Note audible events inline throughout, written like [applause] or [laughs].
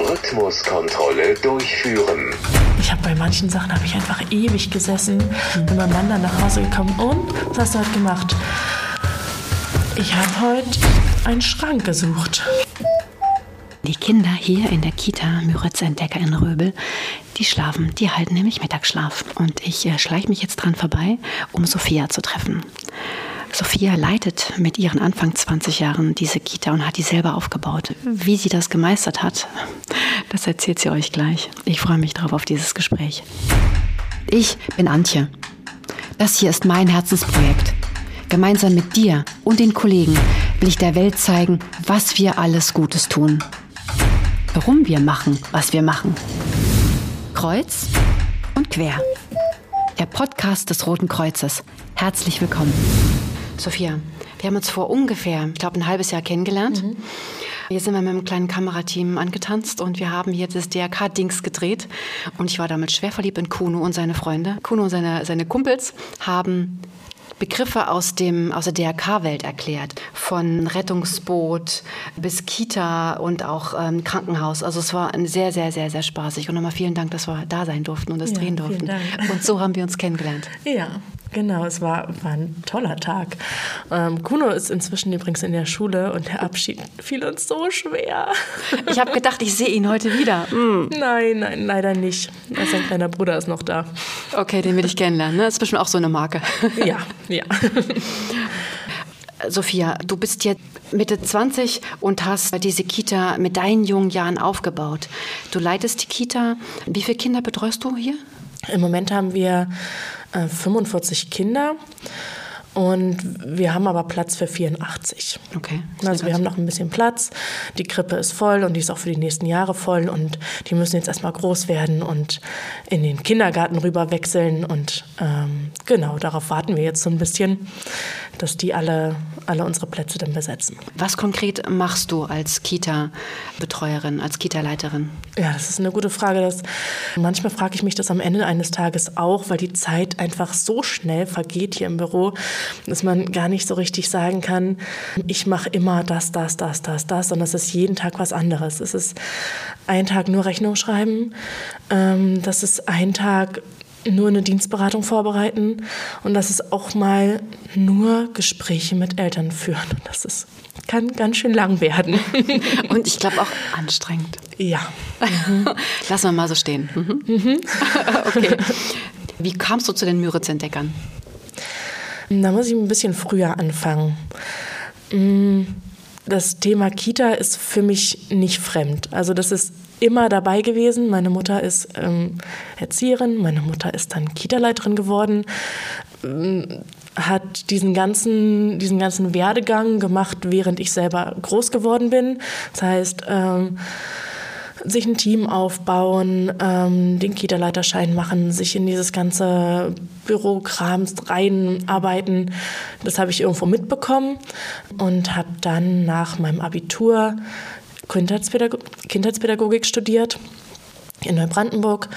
Rhythmuskontrolle durchführen. Ich habe bei manchen Sachen habe ich einfach ewig gesessen. Bin mein Mann dann nach Hause gekommen und was hast du heute gemacht? Ich habe heute einen Schrank gesucht. Die Kinder hier in der Kita Müritz Entdecker in Röbel, die schlafen, die halten nämlich Mittagsschlaf. Und ich äh, schleiche mich jetzt dran vorbei, um Sophia zu treffen. Sophia leitet mit ihren Anfang 20 Jahren diese Kita und hat die selber aufgebaut. Wie sie das gemeistert hat, das erzählt sie euch gleich. Ich freue mich drauf auf dieses Gespräch. Ich bin Antje. Das hier ist mein Herzensprojekt. Gemeinsam mit dir und den Kollegen will ich der Welt zeigen, was wir alles Gutes tun warum wir machen, was wir machen. Kreuz und quer. Der Podcast des Roten Kreuzes. Herzlich willkommen. Sophia, wir haben uns vor ungefähr, ich glaube, ein halbes Jahr kennengelernt. Mhm. Hier sind wir mit einem kleinen Kamerateam angetanzt und wir haben hier das DRK-Dings gedreht. Und ich war damit schwer verliebt in Kuno und seine Freunde. Kuno und seine, seine Kumpels haben Begriffe aus, dem, aus der DRK-Welt erklärt, von Rettungsboot bis Kita und auch ähm, Krankenhaus. Also es war sehr, sehr, sehr, sehr spaßig. Und nochmal vielen Dank, dass wir da sein durften und das ja, drehen durften. Und so haben wir uns kennengelernt. Ja, Genau, es war, war ein toller Tag. Ähm, Kuno ist inzwischen übrigens in der Schule und der Abschied fiel uns so schwer. Ich habe gedacht, ich sehe ihn heute wieder. Mm. Nein, nein, leider nicht. Sein kleiner Bruder ist noch da. Okay, den will ich kennenlernen. Ne? Das ist bestimmt auch so eine Marke. Ja, ja. [laughs] Sophia, du bist jetzt Mitte 20 und hast diese Kita mit deinen jungen Jahren aufgebaut. Du leitest die Kita. Wie viele Kinder betreust du hier? Im Moment haben wir äh, 45 Kinder. Und wir haben aber Platz für 84. Okay. Also wir haben noch ein bisschen Platz. Die Krippe ist voll und die ist auch für die nächsten Jahre voll. Und die müssen jetzt erstmal groß werden und in den Kindergarten rüber wechseln. Und ähm, genau, darauf warten wir jetzt so ein bisschen dass die alle, alle unsere Plätze dann besetzen. Was konkret machst du als Kita-Betreuerin, als Kita-Leiterin? Ja, das ist eine gute Frage. Das, manchmal frage ich mich das am Ende eines Tages auch, weil die Zeit einfach so schnell vergeht hier im Büro, dass man gar nicht so richtig sagen kann, ich mache immer das, das, das, das, das, sondern es ist jeden Tag was anderes. Es ist ein Tag nur Rechnung schreiben, ähm, das ist ein Tag nur eine Dienstberatung vorbereiten und das ist auch mal nur Gespräche mit Eltern führen. Und das ist, kann ganz schön lang werden. [laughs] Und ich glaube auch [laughs] anstrengend. Ja. Mhm. [laughs] Lassen wir mal so stehen. Mhm. Mhm. okay. Wie kamst du zu den Müritz-Entdeckern? Da muss ich ein bisschen früher anfangen. Mm, das Thema Kita ist für mich nicht fremd. Also das ist immer dabei gewesen. Meine Mutter ist ähm, Erzieherin, meine Mutter ist dann Kita-Leiterin geworden, ähm, hat diesen ganzen, diesen ganzen Werdegang gemacht, während ich selber groß geworden bin. Das heißt, ähm, sich ein Team aufbauen, ähm, den Kita-Leiterschein machen, sich in dieses ganze Bürokrams reinarbeiten. Das habe ich irgendwo mitbekommen und habe dann nach meinem Abitur Kindheitspädagog Kindheitspädagogik studiert in Neubrandenburg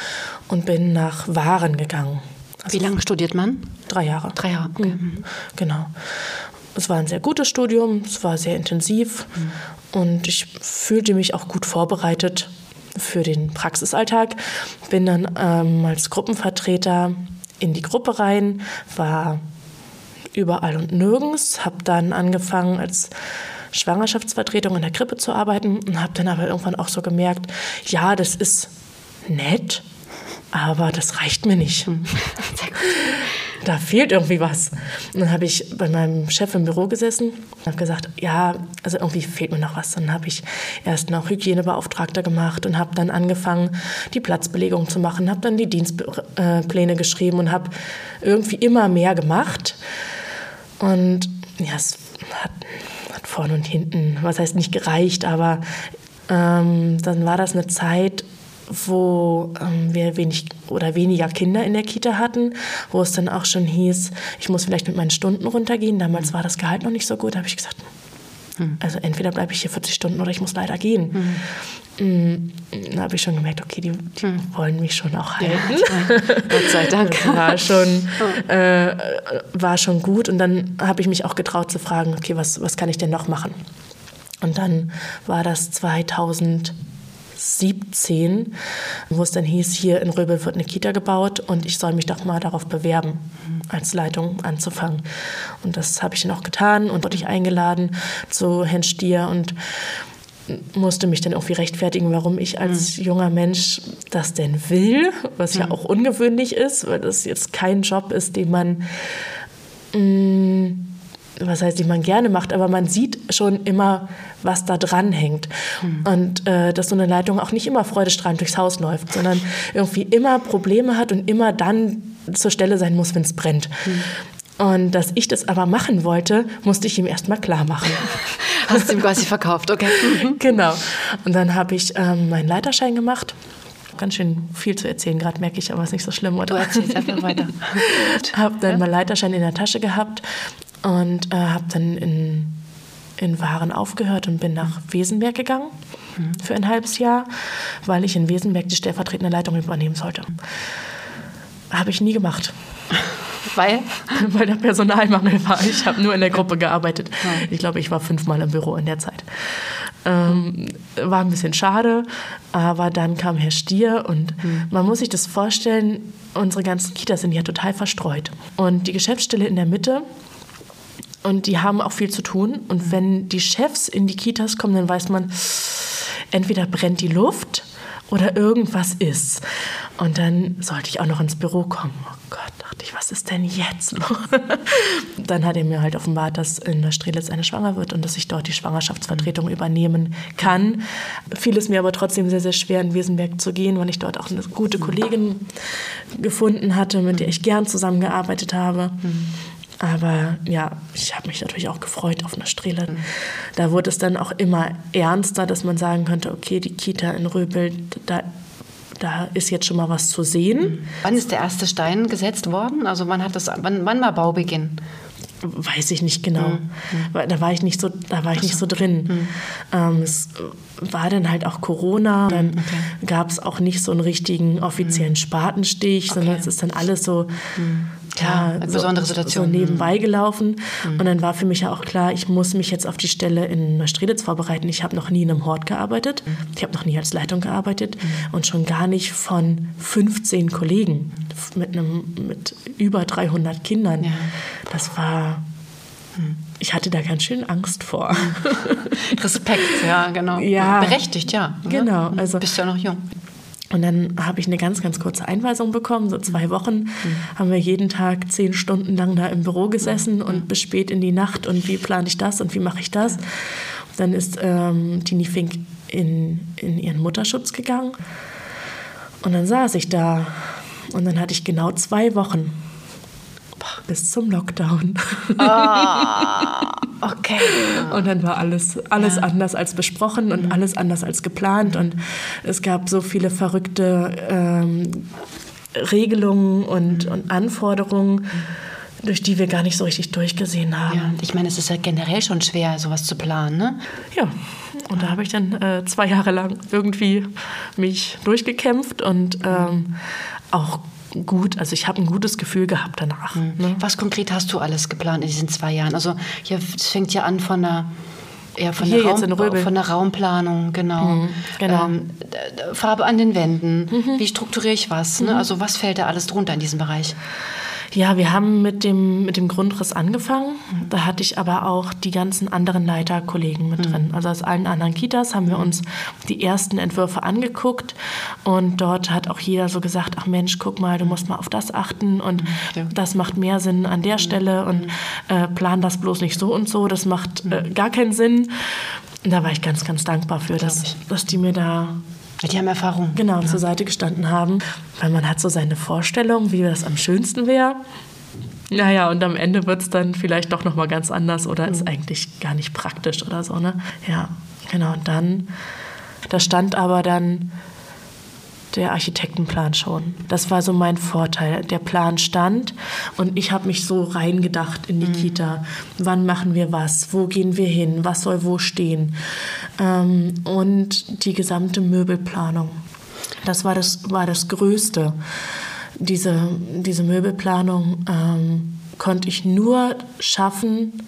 und bin nach Waren gegangen. Also Wie lange studiert man? Drei Jahre. Drei Jahre, okay. Mhm. Genau. Es war ein sehr gutes Studium, es war sehr intensiv mhm. und ich fühlte mich auch gut vorbereitet für den Praxisalltag. Bin dann ähm, als Gruppenvertreter in die Gruppe rein, war überall und nirgends, habe dann angefangen als Schwangerschaftsvertretung in der Krippe zu arbeiten und habe dann aber irgendwann auch so gemerkt, ja, das ist nett, aber das reicht mir nicht. [laughs] Da fehlt irgendwie was. Und dann habe ich bei meinem Chef im Büro gesessen und habe gesagt, ja, also irgendwie fehlt mir noch was. Dann habe ich erst noch Hygienebeauftragter gemacht und habe dann angefangen, die Platzbelegung zu machen, habe dann die Dienstpläne geschrieben und habe irgendwie immer mehr gemacht. Und ja, es vorne und hinten, was heißt nicht gereicht, aber ähm, dann war das eine Zeit, wo ähm, wir wenig oder weniger Kinder in der Kita hatten, wo es dann auch schon hieß, ich muss vielleicht mit meinen Stunden runtergehen. Damals war das Gehalt noch nicht so gut. Da habe ich gesagt, hm. also entweder bleibe ich hier 40 Stunden oder ich muss leider gehen. Hm. Da habe ich schon gemerkt, okay, die, die hm. wollen mich schon auch halten. Ja, Gott sei Dank. Das [laughs] war schon, oh. äh, war schon gut. Und dann habe ich mich auch getraut zu fragen, okay, was, was kann ich denn noch machen? Und dann war das 2017, wo es dann hieß, hier in Röbel wird eine Kita gebaut und ich soll mich doch mal darauf bewerben, als Leitung anzufangen. Und das habe ich dann auch getan und wurde ich eingeladen zu Herrn Stier und musste mich dann irgendwie rechtfertigen, warum ich als junger Mensch das denn will, was ja auch ungewöhnlich ist, weil das jetzt kein Job ist, den man mh, was heißt, die man gerne macht, aber man sieht schon immer, was da dran hängt. Mhm. Und äh, dass so eine Leitung auch nicht immer freudestrahlend durchs Haus läuft, sondern irgendwie immer Probleme hat und immer dann zur Stelle sein muss, wenn es brennt. Mhm. Und dass ich das aber machen wollte, musste ich ihm erstmal klar machen. [laughs] Hast du ihm quasi verkauft, okay. [laughs] genau. Und dann habe ich ähm, meinen Leiterschein gemacht ganz schön viel zu erzählen, gerade merke ich, aber es ist nicht so schlimm, oder? Du erzählst einfach weiter. [laughs] habe dann ja? meinen Leiterschein in der Tasche gehabt und äh, habe dann in, in Waren aufgehört und bin nach Wesenberg gegangen mhm. für ein halbes Jahr, weil ich in Wesenberg die stellvertretende Leitung übernehmen sollte. Habe ich nie gemacht. [laughs] Weil? [laughs] Weil der Personalmangel war. Ich habe nur in der Gruppe gearbeitet. Ich glaube, ich war fünfmal im Büro in der Zeit. Ähm, war ein bisschen schade, aber dann kam Herr Stier und mhm. man muss sich das vorstellen, unsere ganzen Kitas sind ja total verstreut. Und die Geschäftsstelle in der Mitte und die haben auch viel zu tun. Und wenn die Chefs in die Kitas kommen, dann weiß man, entweder brennt die Luft oder irgendwas ist. Und dann sollte ich auch noch ins Büro kommen. Oh Gott, dachte ich, was ist denn jetzt los? [laughs] dann hat er mir halt offenbart, dass in der Strelitz eine schwanger wird und dass ich dort die Schwangerschaftsvertretung übernehmen kann. Fiel es mir aber trotzdem sehr, sehr schwer, in Wesenberg zu gehen, weil ich dort auch eine gute Kollegin gefunden hatte, mit der ich gern zusammengearbeitet habe. Mhm. Aber ja, ich habe mich natürlich auch gefreut auf eine Strele. Mhm. Da wurde es dann auch immer ernster, dass man sagen könnte, okay, die Kita in Röbel, da, da ist jetzt schon mal was zu sehen. Wann ist der erste Stein gesetzt worden? Also wann, hat das, wann, wann war Baubeginn? Weiß ich nicht genau. Mhm. Da war ich nicht so, da war ich nicht so drin. Mhm. Ähm, es war dann halt auch Corona. Dann okay. gab es auch nicht so einen richtigen offiziellen. Spatenstich, okay. sondern es ist dann alles so mhm ja, besondere so, Situation. so nebenbei gelaufen. Mhm. Und dann war für mich ja auch klar, ich muss mich jetzt auf die Stelle in Neustrelitz vorbereiten. Ich habe noch nie in einem Hort gearbeitet. Mhm. Ich habe noch nie als Leitung gearbeitet mhm. und schon gar nicht von 15 Kollegen mit, einem, mit über 300 Kindern. Ja. Das war mhm. ich hatte da ganz schön Angst vor. [laughs] Respekt, ja, genau. Ja, Berechtigt, ja. Genau. Mhm. Also, Bist ja noch jung. Und dann habe ich eine ganz, ganz kurze Einweisung bekommen. So zwei Wochen mhm. haben wir jeden Tag zehn Stunden lang da im Büro gesessen mhm. und bis spät in die Nacht. Und wie plane ich das und wie mache ich das? Dann ist ähm, Tini Fink in, in ihren Mutterschutz gegangen. Und dann saß ich da. Und dann hatte ich genau zwei Wochen bis zum Lockdown. Ah, okay. [laughs] Und dann war alles, alles ja. anders als besprochen und mhm. alles anders als geplant. Und es gab so viele verrückte ähm, Regelungen und, mhm. und Anforderungen. durch die wir gar nicht so richtig durchgesehen haben. Ja, ich meine, es ist ja generell schon schwer, sowas zu planen, ne? Ja, und da habe ich dann äh, zwei Jahre lang irgendwie mich durchgekämpft und ähm, auch gut, also ich habe ein gutes Gefühl gehabt danach. Mhm. Ne? Was konkret hast du alles geplant in diesen zwei Jahren? Also hier, es fängt ja an von der ja, von, Hier der Raum, von der Raumplanung, genau. Mhm, genau. Ähm, Farbe an den Wänden, mhm. wie strukturiere ich was? Ne? Mhm. Also was fällt da alles drunter in diesem Bereich? Ja, wir haben mit dem, mit dem Grundriss angefangen. Da hatte ich aber auch die ganzen anderen Leiterkollegen mit mhm. drin. Also aus allen anderen Kitas haben wir uns die ersten Entwürfe angeguckt und dort hat auch jeder so gesagt, ach Mensch, guck mal, du musst mal auf das achten und ja. das macht mehr Sinn an der Stelle und äh, plan das bloß nicht so und so, das macht äh, gar keinen Sinn. Und da war ich ganz, ganz dankbar für, dass, dass die mir da die haben Erfahrung. Genau, ja. zur Seite gestanden haben. Weil man hat so seine Vorstellung, wie das am schönsten wäre. Naja, und am Ende wird es dann vielleicht doch nochmal ganz anders oder mhm. ist eigentlich gar nicht praktisch oder so, ne? Ja, genau. Und dann, da stand aber dann der Architektenplan schon. Das war so mein Vorteil. Der Plan stand und ich habe mich so reingedacht in die mhm. Kita. Wann machen wir was? Wo gehen wir hin? Was soll wo stehen? Ähm, und die gesamte Möbelplanung. Das war das, war das Größte. Diese, diese Möbelplanung ähm, konnte ich nur schaffen,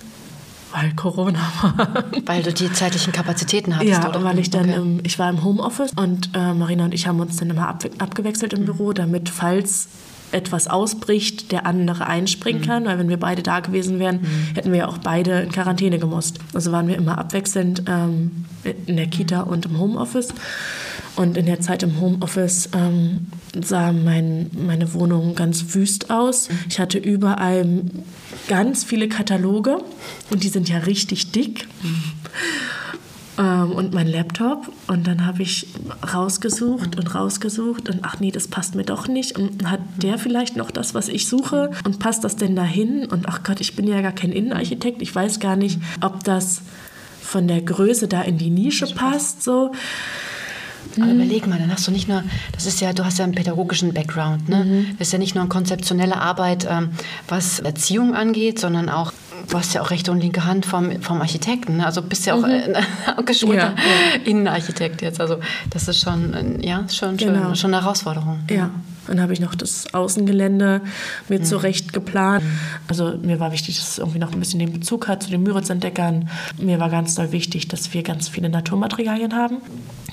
weil Corona war. Weil du die zeitlichen Kapazitäten hattest, Ja, oder? weil ich dann, Okay. im, ich war im Homeoffice und äh, Marina und ich haben uns dann immer ab, abgewechselt Mhm. im Büro, damit falls etwas ausbricht, der andere Mhm. einspringen kann, weil wenn wir beide da gewesen wären, hätten wir ja auch beide in Quarantäne gemusst. Also waren wir immer abwechselnd ähm, in der Kita und im Homeoffice. Und in der Zeit im Homeoffice ähm, sah mein, meine Wohnung ganz wüst aus. Ich hatte überall ganz viele Kataloge und die sind ja richtig dick. Ähm, und mein Laptop. Und dann habe ich rausgesucht und rausgesucht und ach nee, das passt mir doch nicht. Und hat der vielleicht noch das, was ich suche? Und passt das denn dahin? Und ach Gott, ich bin ja gar kein Innenarchitekt. Ich weiß gar nicht, ob das von der Größe da in die Nische passt. So. Aber überleg mal, dann hast du nicht nur, das ist ja, du hast ja einen pädagogischen Background, ne? Das ist ja nicht nur eine konzeptionelle Arbeit, ähm, was Erziehung angeht, sondern auch, du hast ja auch rechte und linke Hand vom, vom Architekten, ne? Also bist ja auch äh, ein [laughs] geschulter Ja, Innenarchitekt jetzt. Also das ist schon, äh, ja, schon, Genau. schon, schon eine Herausforderung. Ja, dann habe ich noch das Außengelände mir zurecht geplant. Also mir war wichtig, dass es irgendwie noch ein bisschen den Bezug hat zu den Müritz-Entdeckern. Mir war ganz doll wichtig, dass wir ganz viele Naturmaterialien haben.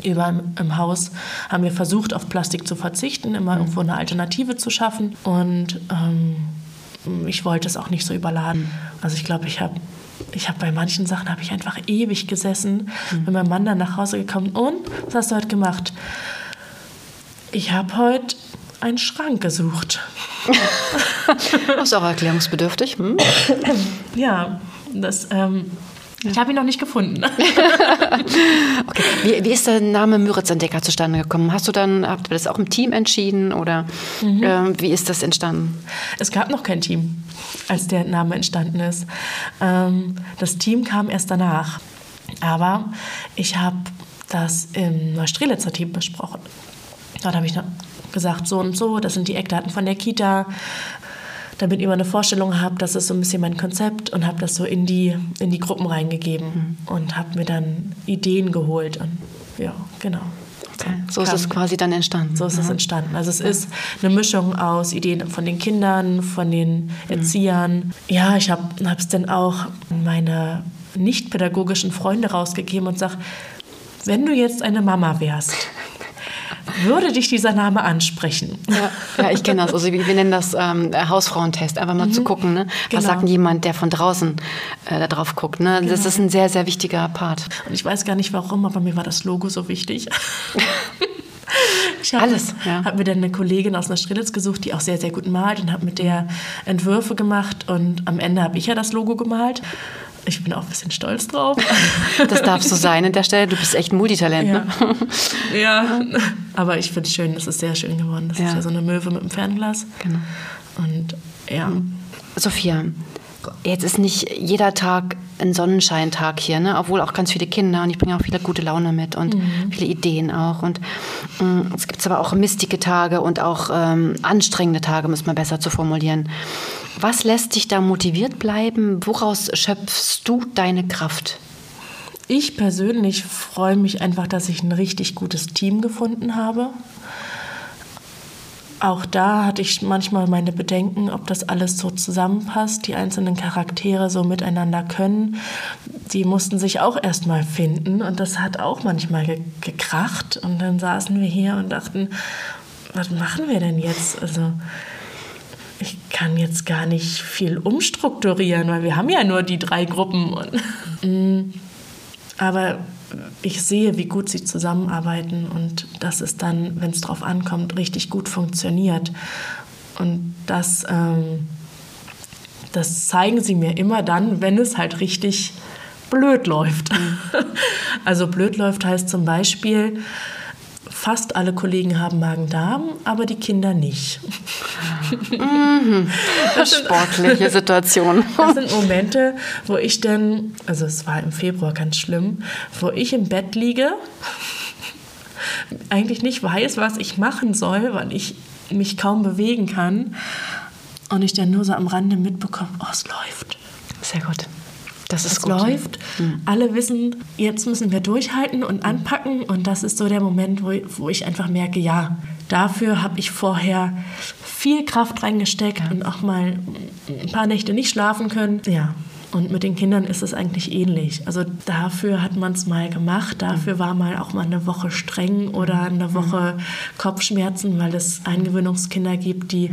Überall im Haus haben wir versucht, auf Plastik zu verzichten, immer irgendwo eine Alternative zu schaffen. Und ähm, ich wollte es auch nicht so überladen. Also ich glaube, ich habe ich habe bei manchen Sachen habe ich einfach ewig gesessen, wenn mein Mann dann nach Hause gekommen und was hast du heute gemacht? Ich habe heute einen Schrank gesucht. Das [laughs] ist auch erklärungsbedürftig. Hm? [coughs] Ja, das, ähm, ich habe ihn noch nicht gefunden. [laughs] Okay. Wie, wie ist der Name Müritz-Entdecker zustande gekommen? Hast du dann, habt ihr das auch im Team entschieden oder ähm, wie ist das entstanden? Es gab noch kein Team, als der Name entstanden ist. Ähm, das Team kam erst danach. Aber ich habe das im Neustrelitzer Team besprochen. Dort habe ich gesagt, so und so, das sind die Eckdaten von der Kita. Damit ihr mal eine Vorstellung habt, das ist so ein bisschen mein Konzept und habe das so in die, in die Gruppen reingegeben und habe mir dann Ideen geholt. Und ja, genau. So ist es quasi dann entstanden. So ist es entstanden. Also es ist eine Mischung aus Ideen von den Kindern, von den Erziehern. Ja, ich habe es dann auch meine nicht-pädagogischen Freunde rausgegeben und sage, wenn du jetzt eine Mama wärst, würde dich dieser Name ansprechen. Ja, ja ich kenne das. Also wir, wir nennen das ähm, Hausfrauentest. Einfach mal zu gucken, ne? was Genau. sagt jemand, der von draußen äh, da drauf guckt. Ne? Das ist ein sehr, sehr wichtiger Part. Und ich weiß gar nicht warum, aber mir war das Logo so wichtig. Ich habe Alles, ja. hab mir dann eine Kollegin aus Neustrelitz gesucht, die auch sehr, sehr gut malt und habe mit der Entwürfe gemacht. Und am Ende habe ich ja das Logo gemalt. Ich bin auch ein bisschen stolz drauf. [laughs] Das darfst du sein an der Stelle. Du bist echt ein Multitalent. Ja. Ne? ja, aber ich finde es schön, das ist sehr schön geworden. Das Ja. ist ja so eine Möwe mit einem Fernglas. Genau. Und ja, Sophia, jetzt ist nicht jeder Tag ein Sonnenscheintag hier, ne? obwohl auch ganz viele Kinder und ich bringe auch viele gute Laune mit und viele Ideen auch. Und mh, es gibt aber auch mistige Tage und auch ähm, anstrengende Tage, muss man besser zu formulieren. Was lässt dich da motiviert bleiben? Woraus schöpfst du deine Kraft? ich persönlich freue mich einfach, dass ich ein richtig gutes Team gefunden habe. Auch da hatte ich manchmal meine Bedenken, ob das alles so zusammenpasst, die einzelnen Charaktere so miteinander können. Die mussten sich auch erstmal finden und das hat auch manchmal ge gekracht. Und dann saßen wir hier und dachten, was machen wir denn jetzt? Also ich kann jetzt gar nicht viel umstrukturieren, weil wir haben ja nur die drei Gruppen. Und [laughs] aber ich sehe, wie gut sie zusammenarbeiten und dass es dann, wenn es drauf ankommt, richtig gut funktioniert. Und das, ähm, das zeigen sie mir immer dann, wenn es halt richtig blöd läuft. [laughs] Also blöd läuft heißt zum Beispiel, fast alle Kollegen haben Magen-Darm, aber die Kinder nicht. Sportliche Situation. Das sind Momente, wo ich dann, also es war im Februar ganz schlimm, wo ich im Bett liege, eigentlich nicht weiß, was ich machen soll, weil ich mich kaum bewegen kann und ich dann nur so am Rande mitbekomme, oh, es läuft. Sehr gut. Das ist Es gut. Läuft. Alle wissen, jetzt müssen wir durchhalten und anpacken. Und das ist so der Moment, wo, wo ich einfach merke, ja, dafür habe ich vorher viel Kraft reingesteckt und auch mal ein paar Nächte nicht schlafen können. Ja, Und mit den Kindern ist es eigentlich ähnlich. Also dafür hat man es mal gemacht, dafür war mal auch mal eine Woche streng oder eine Woche Kopfschmerzen, weil es Eingewöhnungskinder gibt, die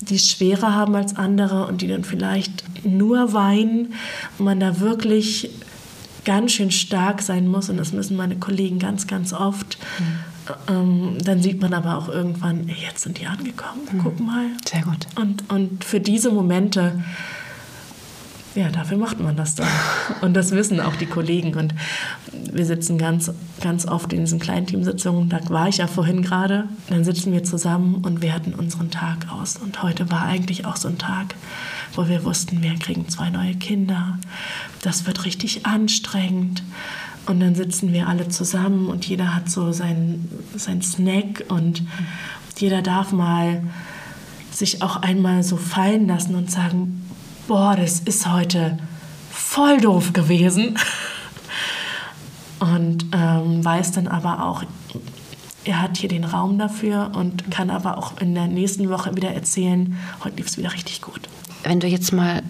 die es schwerer haben als andere und die dann vielleicht nur weinen und man da wirklich ganz schön stark sein muss und das müssen meine Kollegen ganz, ganz oft. Mhm. Ähm, dann sieht man aber auch irgendwann, jetzt sind die angekommen, mhm. guck mal. Sehr gut. Und, und für diese Momente ja, dafür macht man das dann. Und das wissen auch die Kollegen. Und wir sitzen ganz, ganz oft in diesen kleinen Teamsitzungen. Da war ich ja vorhin gerade. Dann sitzen wir zusammen und werten unseren Tag aus. Und heute war eigentlich auch so ein Tag, wo wir wussten, wir kriegen zwei neue Kinder. Das wird richtig anstrengend. Und dann sitzen wir alle zusammen und jeder hat so sein, sein Snack und jeder darf mal sich auch einmal so fallen lassen und sagen, boah, das ist heute voll doof gewesen. Und ähm, weiß dann aber auch, er hat hier den Raum dafür und kann aber auch in der nächsten Woche wieder erzählen, heute lief es wieder richtig gut. Wenn du jetzt mal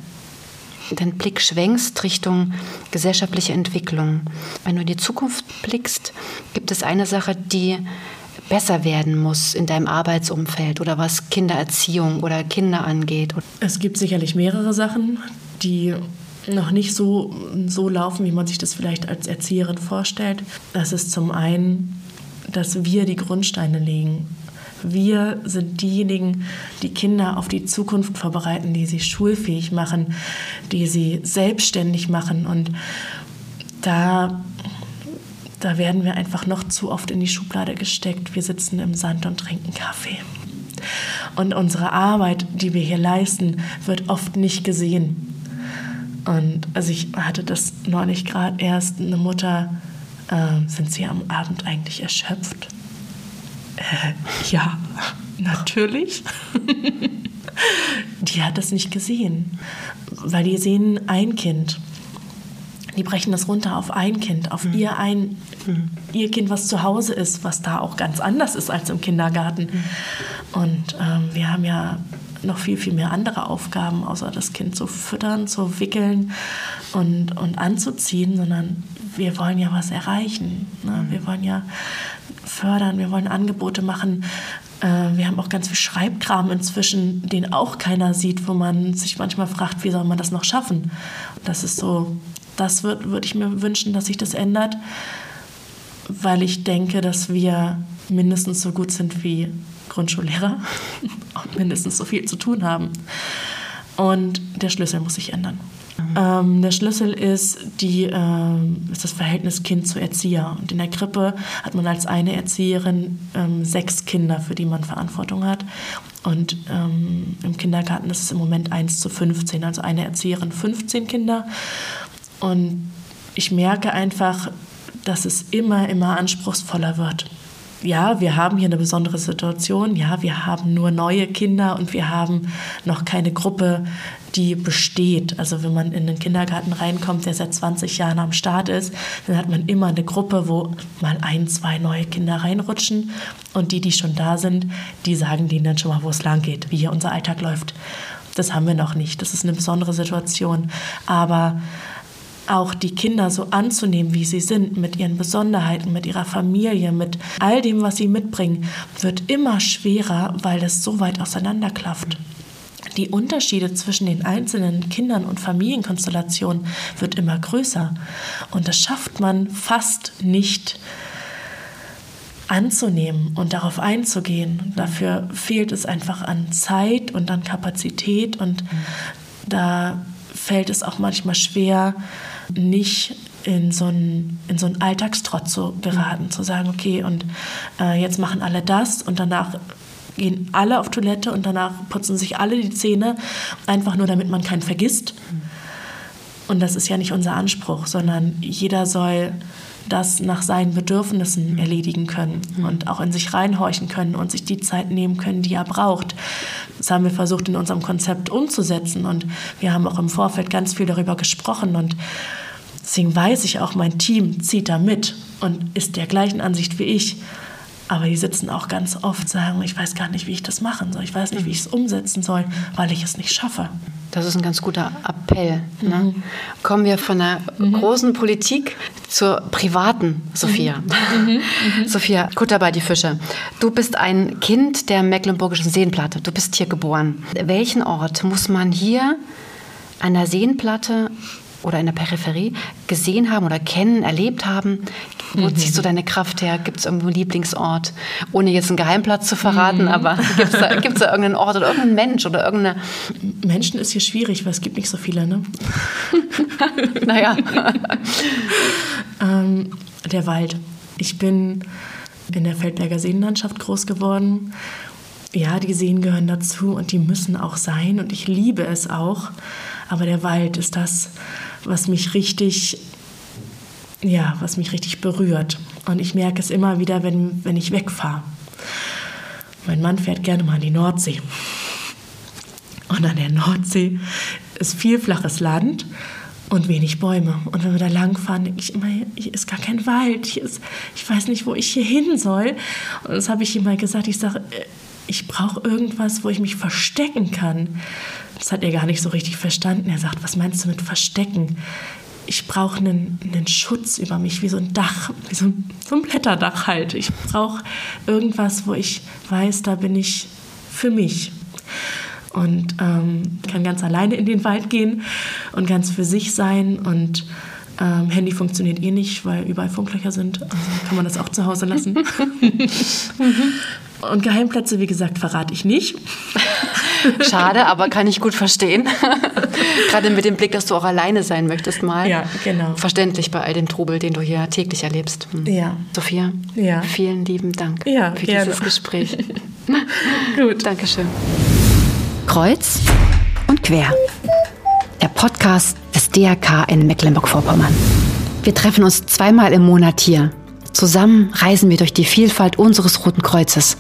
den Blick schwenkst Richtung gesellschaftliche Entwicklung, wenn du in die Zukunft blickst, gibt es eine Sache, die besser werden muss in deinem Arbeitsumfeld oder was Kindererziehung oder Kinder angeht? Es gibt sicherlich mehrere Sachen, die noch nicht so, so laufen, wie man sich das vielleicht als Erzieherin vorstellt. Das ist zum einen, dass wir die Grundsteine legen. Wir sind diejenigen, die Kinder auf die Zukunft vorbereiten, die sie schulfähig machen, die sie selbstständig machen. Und da da werden wir einfach noch zu oft in die Schublade gesteckt. Wir sitzen im Sand und trinken Kaffee. Und unsere Arbeit, die wir hier leisten, wird oft nicht gesehen. Und also ich hatte das neulich gerade erst, eine Mutter, äh, sind Sie am Abend eigentlich erschöpft? Äh, ja, natürlich. [laughs] die hat das nicht gesehen, weil die sehen ein Kind die brechen das runter auf ein Kind, auf mhm. ihr ein, mhm. ihr Kind, was zu Hause ist, was da auch ganz anders ist als im Kindergarten. Mhm. Und ähm, wir haben ja noch viel, viel mehr andere Aufgaben, außer das Kind zu füttern, zu wickeln und, und anzuziehen, sondern wir wollen ja was erreichen. Ne? Mhm. Wir wollen ja fördern, wir wollen Angebote machen. Äh, wir haben auch ganz viel Schreibkram inzwischen, den auch keiner sieht, wo man sich manchmal fragt, wie soll man das noch schaffen. Das ist so das würde ich mir wünschen, dass sich das ändert, weil ich denke, dass wir mindestens so gut sind wie Grundschullehrer [laughs] und mindestens so viel zu tun haben. Und der Schlüssel muss sich ändern. Ähm, der Schlüssel ist, die, ähm, ist das Verhältnis Kind zu Erzieher. Und in der Krippe hat man als eine Erzieherin ähm, sechs Kinder, für die man Verantwortung hat. Und ähm, im Kindergarten ist es im Moment 1 zu 15, also eine Erzieherin 15 Kinder. Und ich merke einfach, dass es immer, immer anspruchsvoller wird. Ja, wir haben hier eine besondere Situation. Ja, wir haben nur neue Kinder und wir haben noch keine Gruppe, die besteht. Also wenn man in den Kindergarten reinkommt, der seit 20 Jahren am Start ist, dann hat man immer eine Gruppe, wo mal ein, zwei neue Kinder reinrutschen. Und die, die schon da sind, die sagen denen dann schon mal, wo es lang geht, wie hier unser Alltag läuft. Das haben wir noch nicht. Das ist eine besondere Situation. Aber auch die Kinder so anzunehmen, wie sie sind, mit ihren Besonderheiten, mit ihrer Familie, mit all dem, was sie mitbringen, wird immer schwerer, weil es so weit auseinanderklafft. Die Unterschiede zwischen den einzelnen Kindern und Familienkonstellationen wird immer größer. Und das schafft man fast nicht anzunehmen und darauf einzugehen. Dafür fehlt es einfach an Zeit und an Kapazität und da fällt es auch manchmal schwer, nicht in so einen, in so einen Alltagstrott zu geraten, zu sagen, okay, und äh, jetzt machen alle das und danach gehen alle auf Toilette und danach putzen sich alle die Zähne, einfach nur damit man keinen vergisst. Und das ist ja nicht unser Anspruch, sondern jeder soll das nach seinen Bedürfnissen erledigen können und auch in sich reinhorchen können und sich die Zeit nehmen können, die er braucht. Das haben wir versucht in unserem Konzept umzusetzen und wir haben auch im Vorfeld ganz viel darüber gesprochen und Deswegen weiß ich auch, mein Team zieht da mit und ist der gleichen Ansicht wie ich. Aber die sitzen auch ganz oft, sagen, ich weiß gar nicht, wie ich das machen soll. Ich weiß nicht, wie ich es umsetzen soll, weil ich es nicht schaffe. Das ist ein ganz guter Appell. Ne? Mhm. Kommen wir von der mhm. großen Politik zur privaten, Sophia. Mhm. mhm. mhm. [laughs] Sophia, Kutter bei die Fische. Du bist ein Kind der Mecklenburgischen Seenplatte. Du bist hier geboren. Welchen Ort muss man hier an der Seenplatte oder in der Peripherie gesehen haben oder kennen, erlebt haben? Wo mhm. ziehst du deine Kraft her? Gibt es irgendwo einen Lieblingsort? Ohne jetzt einen Geheimplatz zu verraten, mhm. aber gibt es da, da irgendeinen Ort oder irgendeinen Mensch oder irgendeine... Menschen ist hier schwierig, weil es gibt nicht so viele, ne? [laughs] naja. ähm, der Wald. Ich bin in der Feldberger Seenlandschaft groß geworden. Ja, die Seen gehören dazu und die müssen auch sein und ich liebe es auch. Aber der Wald ist das, was mich richtig, ja, was mich richtig berührt. Und ich merke es immer wieder, wenn, wenn ich wegfahre. Mein Mann fährt gerne mal an die Nordsee. Und an der Nordsee ist viel flaches Land und wenig Bäume. Und wenn wir da langfahren, denke ich immer, hier ist gar kein Wald. Hier ist, ich weiß nicht, wo ich hier hin soll. Und das habe ich ihm mal gesagt. Ich sage, ich brauche irgendwas, wo ich mich verstecken kann. Das hat er gar nicht so richtig verstanden. Er sagt, was meinst du mit verstecken? Ich brauche einen, einen Schutz über mich, wie so ein Dach, wie so ein, so ein Blätterdach halt. Ich brauche irgendwas, wo ich weiß, da bin ich für mich. Und ähm, kann ganz alleine in den Wald gehen und ganz für sich sein. Und ähm, Handy funktioniert eh nicht, weil überall Funklöcher sind. Also kann man das auch zu Hause lassen. [laughs] [laughs] mhm. Und Geheimplätze, wie gesagt, verrate ich nicht. [laughs] Schade, aber kann ich gut verstehen. [laughs] Gerade mit dem Blick, dass du auch alleine sein möchtest mal. Ja, genau. Verständlich bei all dem Trubel, den du hier täglich erlebst. Hm. Ja. Sophia, ja. vielen lieben Dank ja, für gerne. dieses Gespräch. [laughs] gut. Dankeschön. Kreuz und quer. Der Podcast des DRK in Mecklenburg-Vorpommern. Wir treffen uns zweimal im Monat hier. Zusammen reisen wir durch die Vielfalt unseres Roten Kreuzes.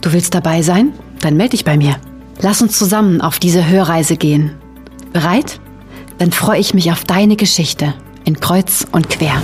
Du willst dabei sein? Dann melde dich bei mir. Lass uns zusammen auf diese Hörreise gehen. Bereit? Dann freue ich mich auf deine Geschichte in Kreuz und Quer.